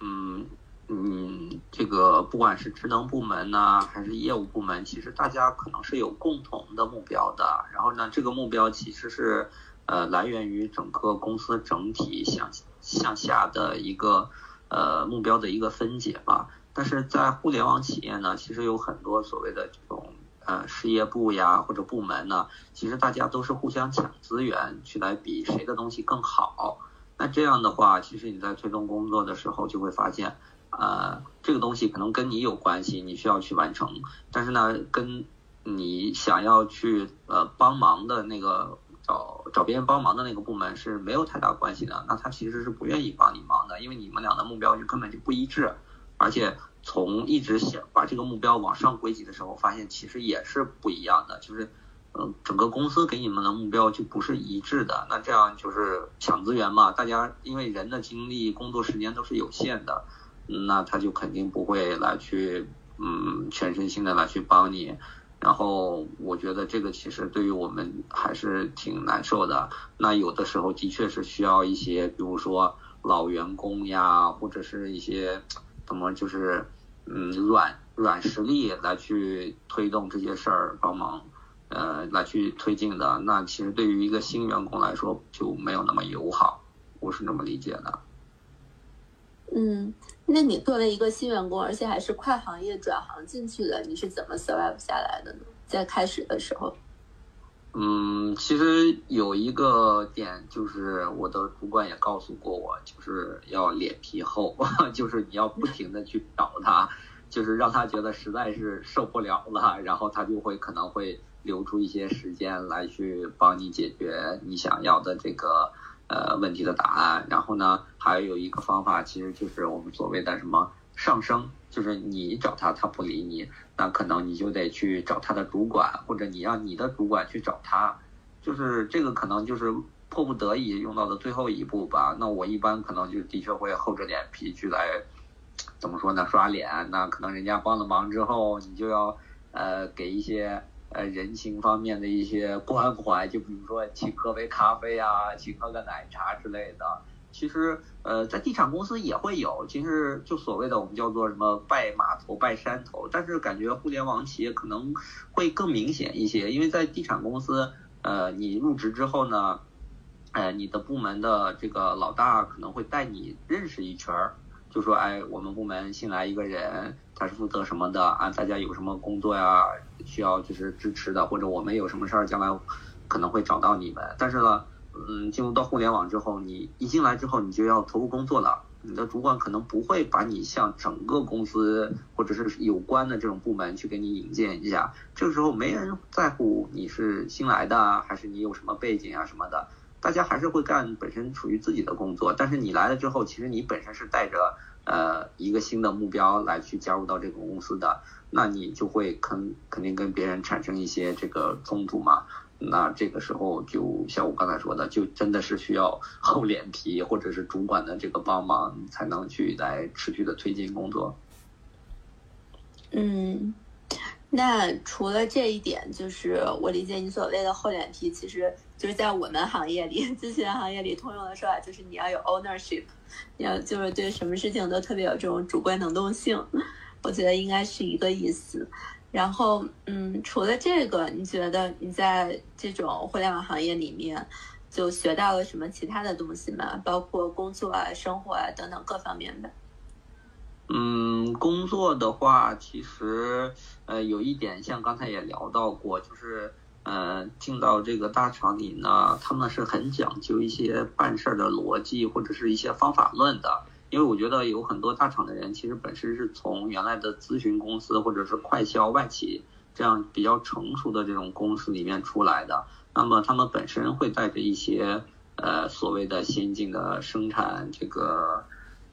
嗯，嗯，这个不管是职能部门呢，还是业务部门，其实大家可能是有共同的目标的。然后呢，这个目标其实是呃来源于整个公司整体向向下的一个呃目标的一个分解吧。但是在互联网企业呢，其实有很多所谓的这种呃事业部呀或者部门呢，其实大家都是互相抢资源，去来比谁的东西更好。那这样的话，其实你在推动工作的时候就会发现。呃，这个东西可能跟你有关系，你需要去完成。但是呢，跟你想要去呃帮忙的那个找找别人帮忙的那个部门是没有太大关系的。那他其实是不愿意帮你忙的，因为你们俩的目标就根本就不一致。而且从一直想把这个目标往上归集的时候，发现其实也是不一样的，就是嗯整个公司给你们的目标就不是一致的。那这样就是抢资源嘛，大家因为人的精力、工作时间都是有限的。那他就肯定不会来去，嗯，全身心的来去帮你。然后我觉得这个其实对于我们还是挺难受的。那有的时候的确是需要一些，比如说老员工呀，或者是一些怎么就是，嗯，软软实力来去推动这些事儿，帮忙，呃，来去推进的。那其实对于一个新员工来说就没有那么友好，我是这么理解的。嗯。那你作为一个新员工，而且还是跨行业转行进去的，你是怎么 survive 下来的呢？在开始的时候，嗯，其实有一个点就是我的主管也告诉过我，就是要脸皮厚，就是你要不停的去找他，就是让他觉得实在是受不了了，然后他就会可能会留出一些时间来去帮你解决你想要的这个。呃，问题的答案。然后呢，还有一个方法，其实就是我们所谓的什么上升，就是你找他，他不理你，那可能你就得去找他的主管，或者你让你的主管去找他，就是这个可能就是迫不得已用到的最后一步吧。那我一般可能就的确会厚着脸皮去来，怎么说呢，刷脸。那可能人家帮了忙之后，你就要呃给一些。呃，人情方面的一些关怀，就比如说请喝杯咖啡啊，请喝个奶茶之类的。其实，呃，在地产公司也会有，其实就所谓的我们叫做什么拜码头、拜山头。但是感觉互联网企业可能会更明显一些，因为在地产公司，呃，你入职之后呢，呃，你的部门的这个老大可能会带你认识一圈儿。就说哎，我们部门新来一个人，他是负责什么的啊？大家有什么工作呀，需要就是支持的，或者我们有什么事儿，将来可能会找到你们。但是呢，嗯，进入到互联网之后，你一进来之后，你就要投入工作了。你的主管可能不会把你向整个公司或者是有关的这种部门去给你引荐一下。这个时候没人在乎你是新来的还是你有什么背景啊什么的。大家还是会干本身属于自己的工作，但是你来了之后，其实你本身是带着呃一个新的目标来去加入到这个公司的，那你就会肯肯定跟别人产生一些这个冲突嘛。那这个时候就像我刚才说的，就真的是需要厚脸皮或者是主管的这个帮忙，才能去来持续的推进工作。嗯。那除了这一点，就是我理解你所谓的厚脸皮，其实就是在我们行业里，咨询行业里通用的说法就是你要有 ownership，要就是对什么事情都特别有这种主观能动性，我觉得应该是一个意思。然后，嗯，除了这个，你觉得你在这种互联网行业里面就学到了什么其他的东西吗？包括工作啊、生活啊等等各方面的。嗯，工作的话，其实呃有一点，像刚才也聊到过，就是呃进到这个大厂里呢，他们是很讲究一些办事的逻辑或者是一些方法论的。因为我觉得有很多大厂的人，其实本身是从原来的咨询公司或者是快销外企这样比较成熟的这种公司里面出来的，那么他们本身会带着一些呃所谓的先进的生产这个。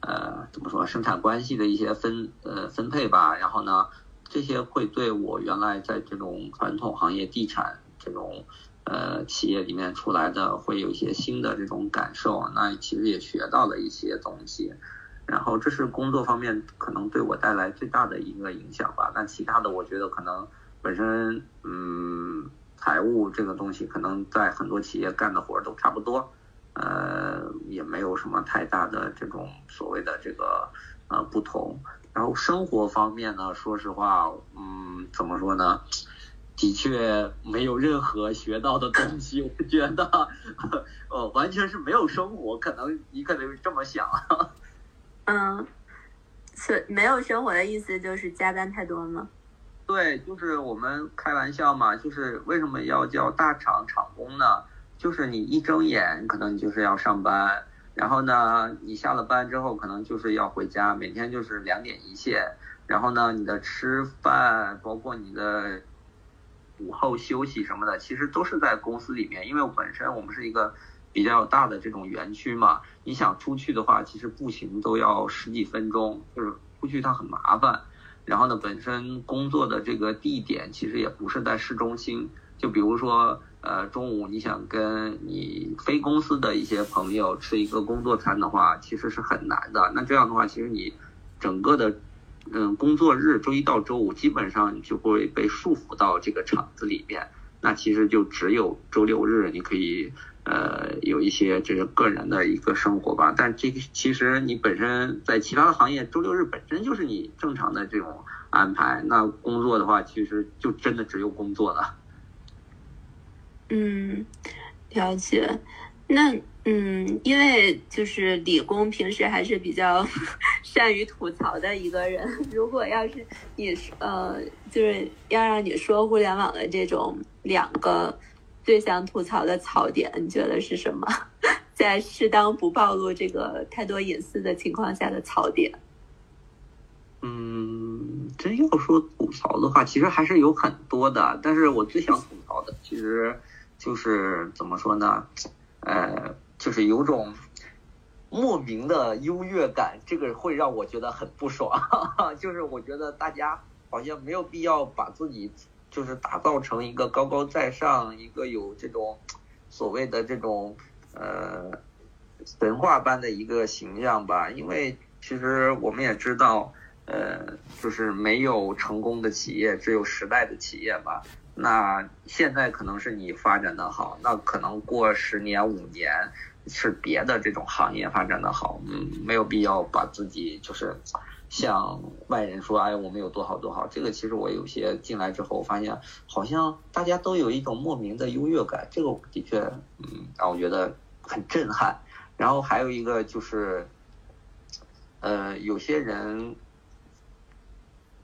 呃，怎么说生产关系的一些分呃分配吧，然后呢，这些会对我原来在这种传统行业地产这种呃企业里面出来的，会有一些新的这种感受。那其实也学到了一些东西，然后这是工作方面可能对我带来最大的一个影响吧。那其他的，我觉得可能本身嗯财务这个东西，可能在很多企业干的活都差不多。呃，也也没有什么太大的这种所谓的这个呃不同。然后生活方面呢，说实话，嗯，怎么说呢？的确没有任何学到的东西，我觉得，呃，完全是没有生活。可能你可能这么想。嗯，是没有生活的意思，就是加班太多吗？对，就是我们开玩笑嘛，就是为什么要叫大厂厂工呢？就是你一睁眼，可能你就是要上班，然后呢，你下了班之后，可能就是要回家，每天就是两点一线，然后呢，你的吃饭，包括你的午后休息什么的，其实都是在公司里面，因为本身我们是一个比较大的这种园区嘛，你想出去的话，其实步行都要十几分钟，就是出去它很麻烦。然后呢，本身工作的这个地点其实也不是在市中心，就比如说，呃，中午你想跟你非公司的一些朋友吃一个工作餐的话，其实是很难的。那这样的话，其实你整个的，嗯，工作日周一到周五基本上你就会被束缚到这个厂子里面，那其实就只有周六日你可以。呃，有一些这个个人的一个生活吧，但这个其实你本身在其他的行业，周六日本身就是你正常的这种安排。那工作的话，其实就真的只有工作了。嗯，了解。那嗯，因为就是理工平时还是比较 善于吐槽的一个人。如果要是你呃，就是要让你说互联网的这种两个。最想吐槽的槽点，你觉得是什么？在适当不暴露这个太多隐私的情况下的槽点？嗯，真要说吐槽的话，其实还是有很多的。但是我最想吐槽的，其实就是怎么说呢？呃，就是有种莫名的优越感，这个会让我觉得很不爽。就是我觉得大家好像没有必要把自己。就是打造成一个高高在上，一个有这种所谓的这种呃神话般的一个形象吧。因为其实我们也知道，呃，就是没有成功的企业，只有时代的企业吧。那现在可能是你发展的好，那可能过十年五年是别的这种行业发展的好。嗯，没有必要把自己就是。向外人说，哎，我们有多好多好。这个其实我有些进来之后，我发现好像大家都有一种莫名的优越感。这个的确，嗯，让我觉得很震撼。然后还有一个就是，呃，有些人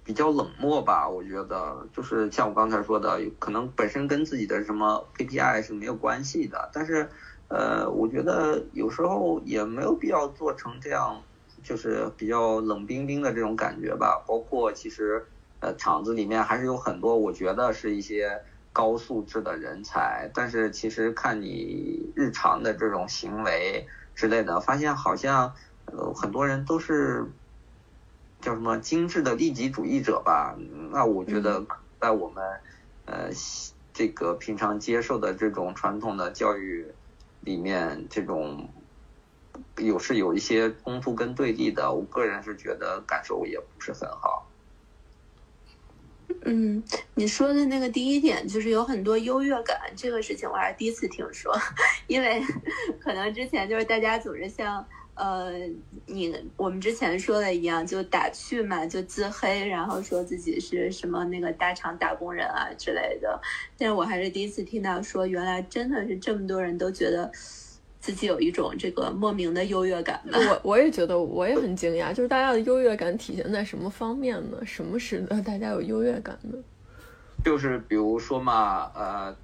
比较冷漠吧。我觉得就是像我刚才说的，可能本身跟自己的什么 KPI 是没有关系的。但是，呃，我觉得有时候也没有必要做成这样。就是比较冷冰冰的这种感觉吧，包括其实，呃，厂子里面还是有很多我觉得是一些高素质的人才，但是其实看你日常的这种行为之类的，发现好像呃很多人都是叫什么精致的利己主义者吧。那我觉得在我们呃这个平常接受的这种传统的教育里面，这种。有是有一些冲突跟对立的，我个人是觉得感受也不是很好。嗯，你说的那个第一点就是有很多优越感，这个事情我还是第一次听说，因为可能之前就是大家总是像呃你我们之前说的一样，就打趣嘛，就自黑，然后说自己是什么那个大厂打工人啊之类的。但是我还是第一次听到说，原来真的是这么多人都觉得。自己有一种这个莫名的优越感。我我也觉得，我也很惊讶，就是大家的优越感体现在什么方面呢？什么使得大家有优越感呢？就是比如说嘛，呃，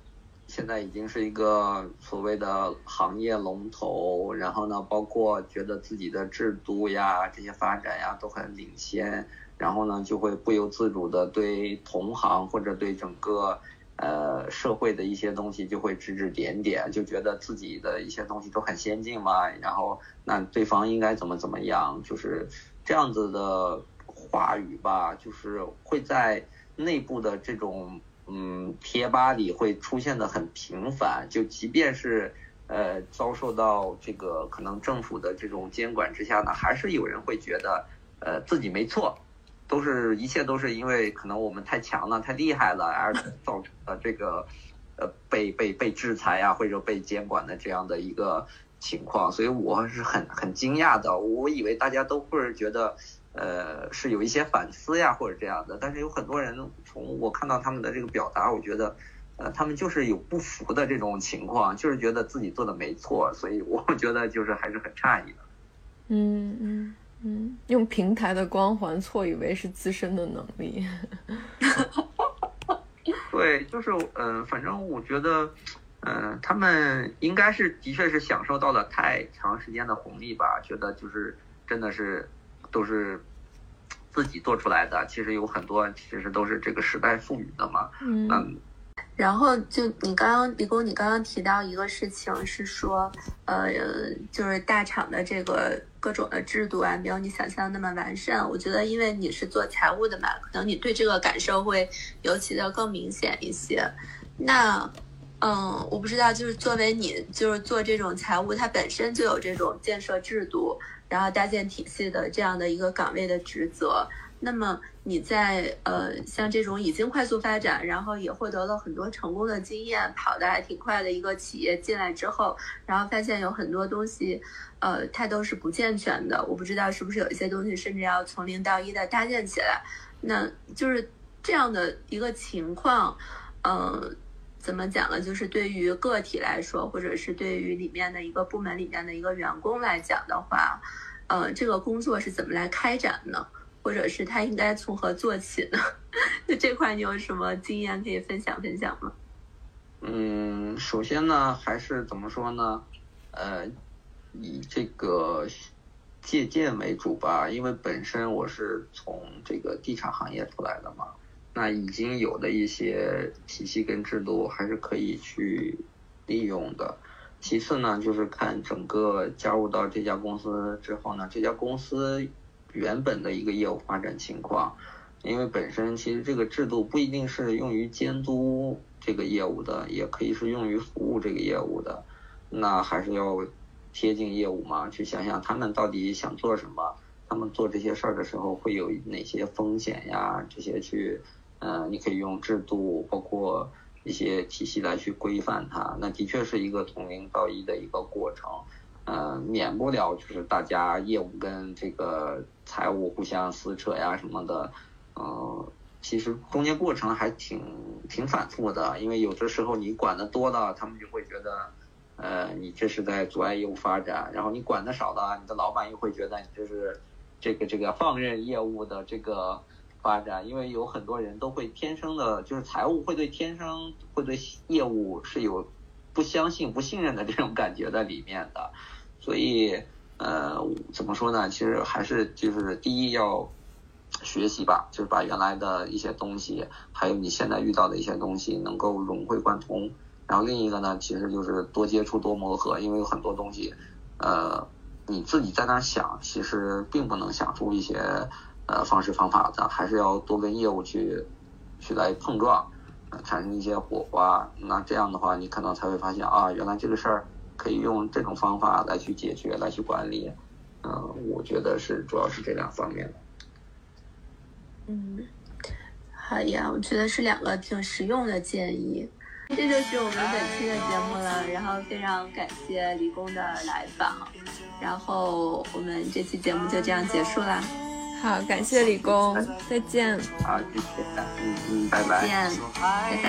现在已经是一个所谓的行业龙头，然后呢，包括觉得自己的制度呀、这些发展呀都很领先，然后呢，就会不由自主的对同行或者对整个。呃，社会的一些东西就会指指点点，就觉得自己的一些东西都很先进嘛，然后那对方应该怎么怎么样，就是这样子的话语吧，就是会在内部的这种嗯贴吧里会出现的很频繁，就即便是呃遭受到这个可能政府的这种监管之下呢，还是有人会觉得呃自己没错。都是一切都是因为可能我们太强了、太厉害了而 造成的这个呃被被被制裁啊或者被监管的这样的一个情况，所以我是很很惊讶的。我以为大家都会觉得，呃，是有一些反思呀或者这样的，但是有很多人从我看到他们的这个表达，我觉得，呃，他们就是有不服的这种情况，就是觉得自己做的没错，所以我觉得就是还是很诧异的。嗯嗯嗯，用平台的光环错以为是自身的能力。对，就是嗯，反正我觉得，嗯，他们应该是的确是享受到了太长时间的红利吧，觉得就是真的是都是自己做出来的，其实有很多其实都是这个时代赋予的嘛，嗯。然后就你刚刚李工，你刚刚提到一个事情是说，呃，就是大厂的这个各种的制度啊，没有你想象那么完善。我觉得，因为你是做财务的嘛，可能你对这个感受会尤其的更明显一些。那，嗯，我不知道，就是作为你就是做这种财务，它本身就有这种建设制度，然后搭建体系的这样的一个岗位的职责。那么你在呃像这种已经快速发展，然后也获得了很多成功的经验，跑得还挺快的一个企业进来之后，然后发现有很多东西，呃，它都是不健全的。我不知道是不是有一些东西甚至要从零到一的搭建起来。那就是这样的一个情况，嗯，怎么讲呢？就是对于个体来说，或者是对于里面的一个部门里面的一个员工来讲的话，呃，这个工作是怎么来开展呢？或者是他应该从何做起呢？就这块你有什么经验可以分享分享吗？嗯，首先呢，还是怎么说呢？呃，以这个借鉴为主吧，因为本身我是从这个地产行业出来的嘛，那已经有的一些体系跟制度还是可以去利用的。其次呢，就是看整个加入到这家公司之后呢，这家公司。原本的一个业务发展情况，因为本身其实这个制度不一定是用于监督这个业务的，也可以是用于服务这个业务的，那还是要贴近业务嘛，去想想他们到底想做什么，他们做这些事儿的时候会有哪些风险呀？这些去，嗯，你可以用制度，包括一些体系来去规范它，那的确是一个从零到一的一个过程。呃，免不了就是大家业务跟这个财务互相撕扯呀什么的，呃，其实中间过程还挺挺反复的，因为有的时候你管的多了，他们就会觉得，呃，你这是在阻碍业务发展；然后你管的少了，你的老板又会觉得你这是这个这个放任业务的这个发展。因为有很多人都会天生的，就是财务会对天生会对业务是有不相信、不信任的这种感觉在里面的。所以，呃，怎么说呢？其实还是就是第一要学习吧，就是把原来的一些东西，还有你现在遇到的一些东西能够融会贯通。然后另一个呢，其实就是多接触、多磨合，因为有很多东西，呃，你自己在那想，其实并不能想出一些呃方式方法的，还是要多跟业务去去来碰撞，产生一些火花。那这样的话，你可能才会发现啊，原来这个事儿。可以用这种方法来去解决，来去管理，嗯，我觉得是主要是这两方面的。嗯，好呀，我觉得是两个挺实用的建议。这就是我们本期的节目了，然后非常感谢李工的来访，然后我们这期节目就这样结束啦。好，感谢李工，再见。好，谢谢，嗯嗯，拜拜。再见，拜拜。